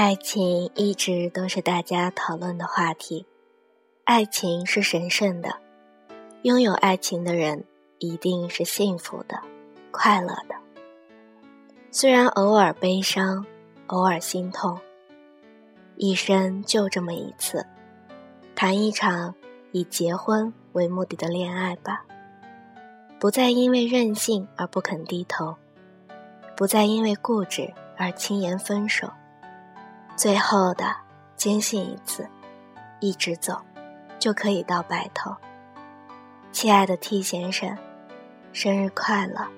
爱情一直都是大家讨论的话题。爱情是神圣的，拥有爱情的人一定是幸福的、快乐的。虽然偶尔悲伤，偶尔心痛，一生就这么一次，谈一场以结婚为目的的恋爱吧。不再因为任性而不肯低头，不再因为固执而轻言分手。最后的坚信一次，一直走，就可以到白头。亲爱的 T 先生，生日快乐！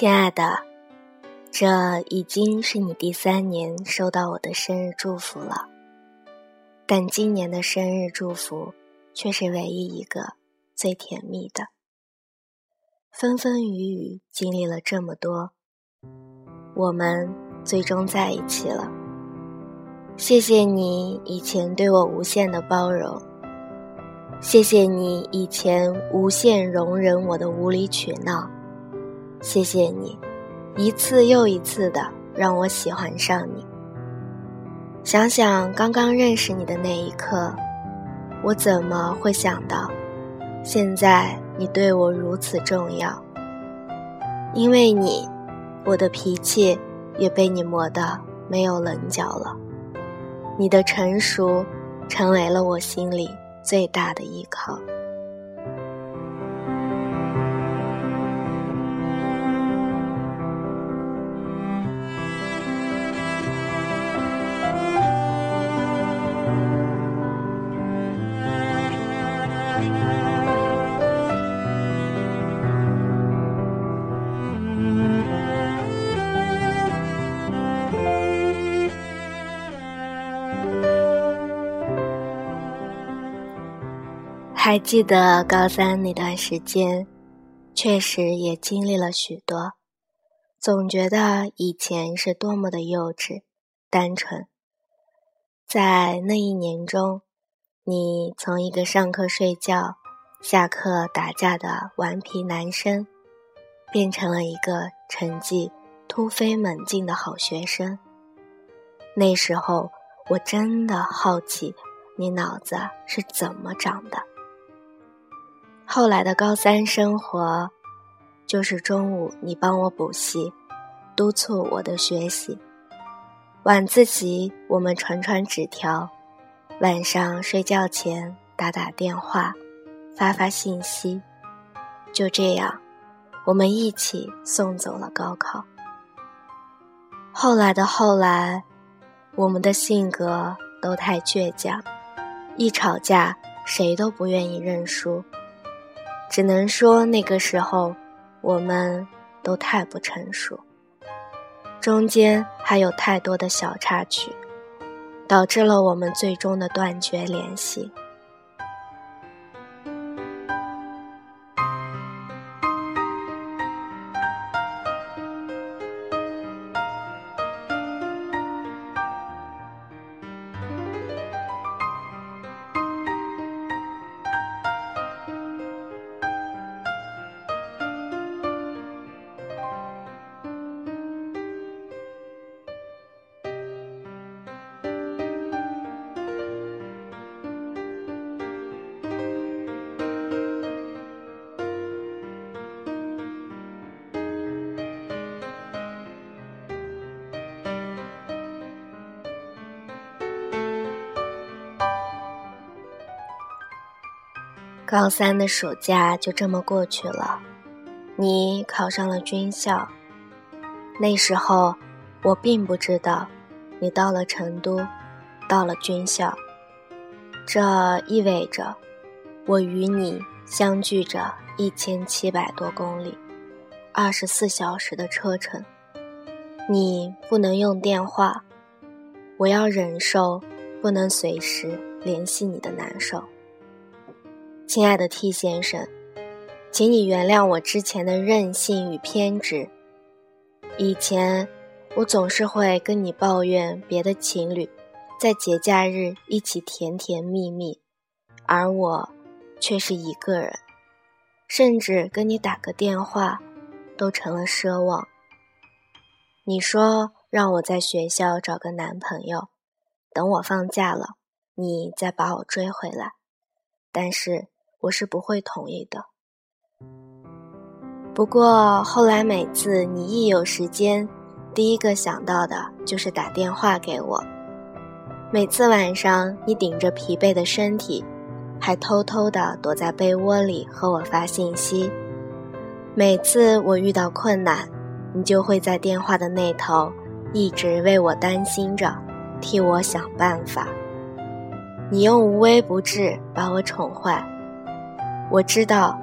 亲爱的，这已经是你第三年收到我的生日祝福了，但今年的生日祝福却是唯一一个最甜蜜的。风风雨雨经历了这么多，我们最终在一起了。谢谢你以前对我无限的包容，谢谢你以前无限容忍我的无理取闹。谢谢你，一次又一次的让我喜欢上你。想想刚刚认识你的那一刻，我怎么会想到，现在你对我如此重要？因为你，我的脾气也被你磨得没有棱角了。你的成熟，成为了我心里最大的依靠。还记得高三那段时间，确实也经历了许多，总觉得以前是多么的幼稚、单纯。在那一年中，你从一个上课睡觉、下课打架的顽皮男生，变成了一个成绩突飞猛进的好学生。那时候，我真的好奇，你脑子是怎么长的。后来的高三生活，就是中午你帮我补习，督促我的学习；晚自习我们传传纸条，晚上睡觉前打打电话，发发信息。就这样，我们一起送走了高考。后来的后来，我们的性格都太倔强，一吵架谁都不愿意认输。只能说那个时候，我们都太不成熟，中间还有太多的小插曲，导致了我们最终的断绝联系。高三的暑假就这么过去了，你考上了军校。那时候我并不知道，你到了成都，到了军校，这意味着我与你相距着一千七百多公里，二十四小时的车程，你不能用电话，我要忍受不能随时联系你的难受。亲爱的 T 先生，请你原谅我之前的任性与偏执。以前我总是会跟你抱怨别的情侣在节假日一起甜甜蜜蜜，而我却是一个人。甚至跟你打个电话，都成了奢望。你说让我在学校找个男朋友，等我放假了，你再把我追回来。但是我是不会同意的。不过后来每次你一有时间，第一个想到的就是打电话给我。每次晚上你顶着疲惫的身体。还偷偷的躲在被窝里和我发信息。每次我遇到困难，你就会在电话的那头一直为我担心着，替我想办法。你用无微不至把我宠坏。我知道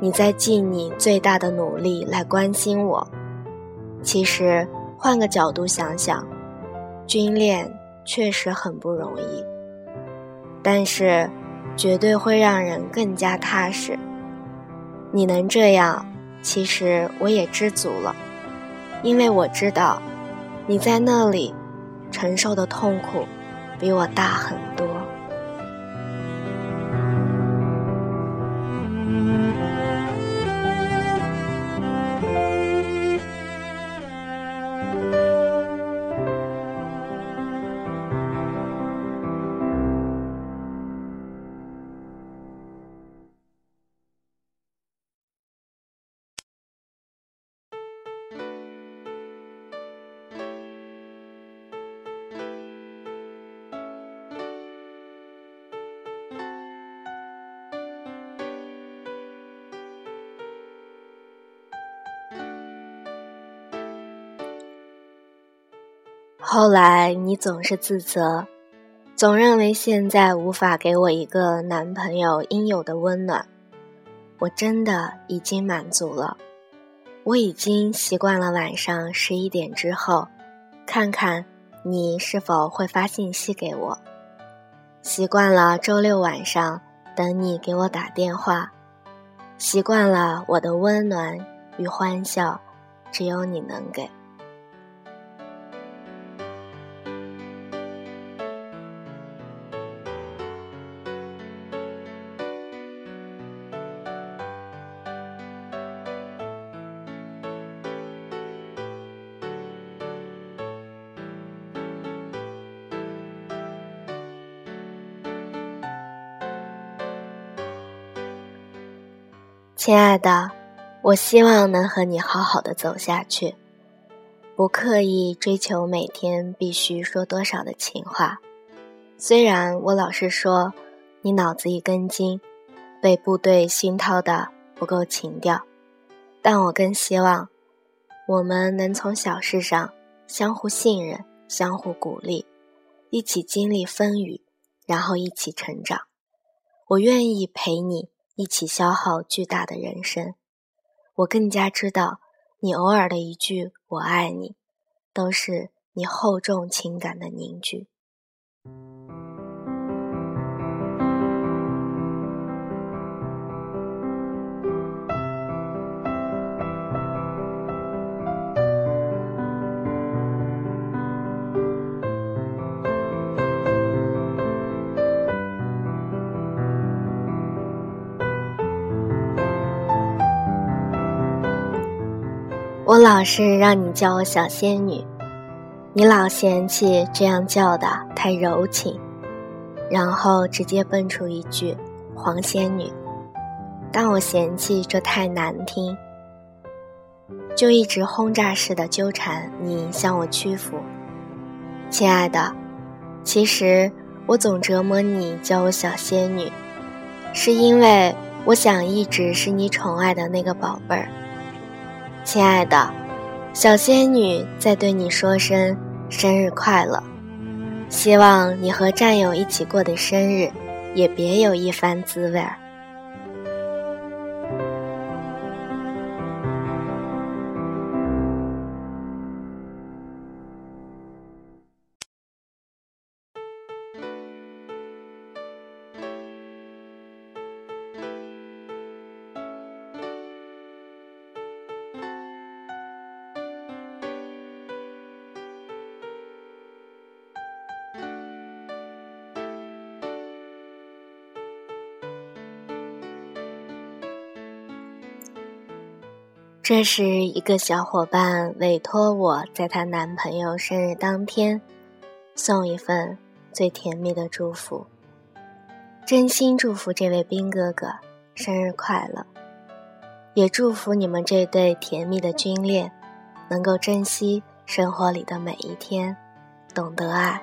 你在尽你最大的努力来关心我。其实换个角度想想，军恋确实很不容易。但是。绝对会让人更加踏实。你能这样，其实我也知足了，因为我知道你在那里承受的痛苦比我大很多。后来你总是自责，总认为现在无法给我一个男朋友应有的温暖。我真的已经满足了，我已经习惯了晚上十一点之后，看看你是否会发信息给我，习惯了周六晚上等你给我打电话，习惯了我的温暖与欢笑，只有你能给。亲爱的，我希望能和你好好的走下去，不刻意追求每天必须说多少的情话。虽然我老是说你脑子一根筋，被部队熏陶的不够情调，但我更希望我们能从小事上相互信任、相互鼓励，一起经历风雨，然后一起成长。我愿意陪你。一起消耗巨大的人生，我更加知道，你偶尔的一句“我爱你”，都是你厚重情感的凝聚。我老是让你叫我小仙女，你老嫌弃这样叫的太柔情，然后直接蹦出一句“黄仙女”，但我嫌弃这太难听，就一直轰炸式的纠缠你向我屈服。亲爱的，其实我总折磨你叫我小仙女，是因为我想一直是你宠爱的那个宝贝儿。亲爱的，小仙女在对你说声生日快乐，希望你和战友一起过的生日也别有一番滋味儿。这是一个小伙伴委托我在她男朋友生日当天送一份最甜蜜的祝福，真心祝福这位兵哥哥生日快乐，也祝福你们这对甜蜜的军恋能够珍惜生活里的每一天，懂得爱。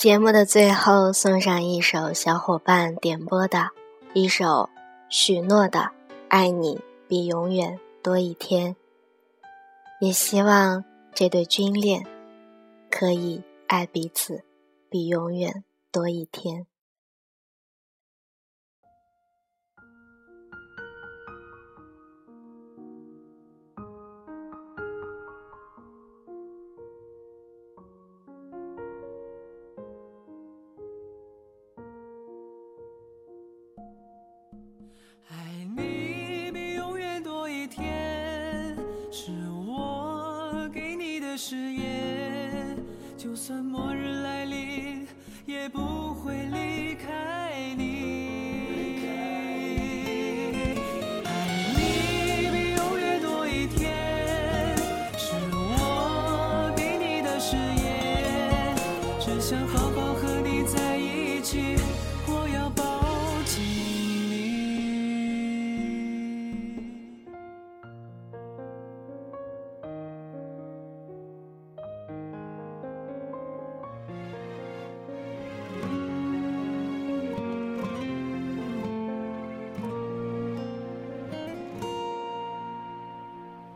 节目的最后，送上一首小伙伴点播的一首许诺的《爱你比永远多一天》，也希望这对军恋可以爱彼此比永远多一天。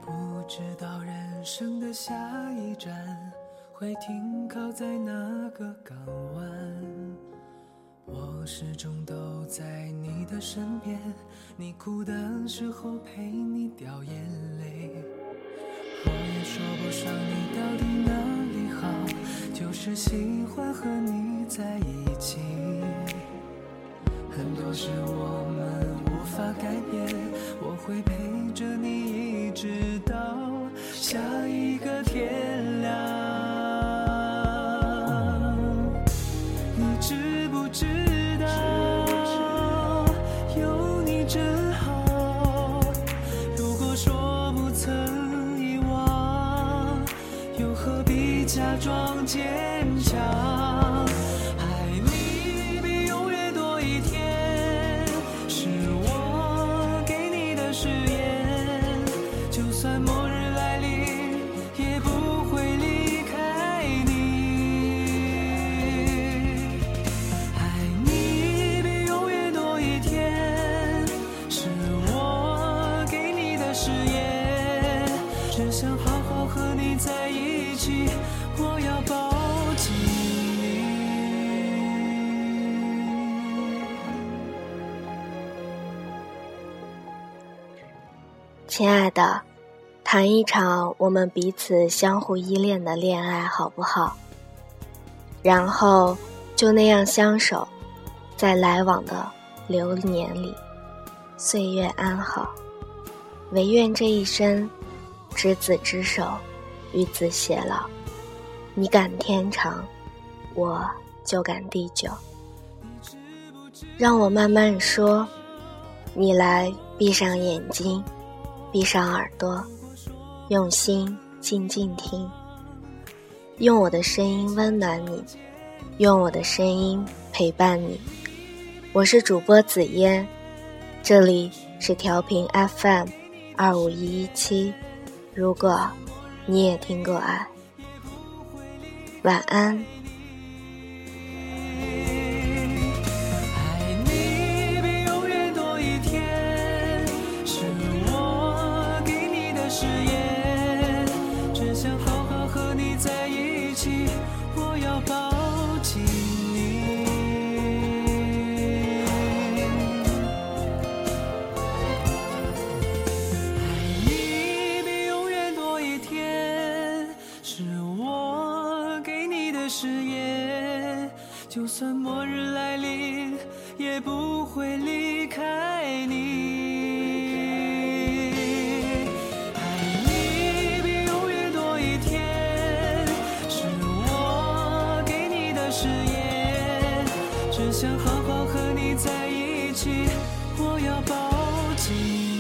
不知道人生的下一站会停靠在哪个港湾？我始终都在你的身边，你哭的时候陪你掉眼泪。我也说不上你到底哪里好，就是喜欢和你在一起。很多事我们无法改变，我会陪着你一直到。下一个天亲爱的，谈一场我们彼此相互依恋的恋爱好不好？然后就那样相守，在来往的流年里，岁月安好。唯愿这一生，执子之手，与子偕老。你敢天长，我就敢地久。让我慢慢说，你来闭上眼睛。闭上耳朵，用心静静听，用我的声音温暖你，用我的声音陪伴你。我是主播紫嫣，这里是调频 FM 二五一一七。如果你也听过爱，晚安。只想好好和你在一起，我要抱紧。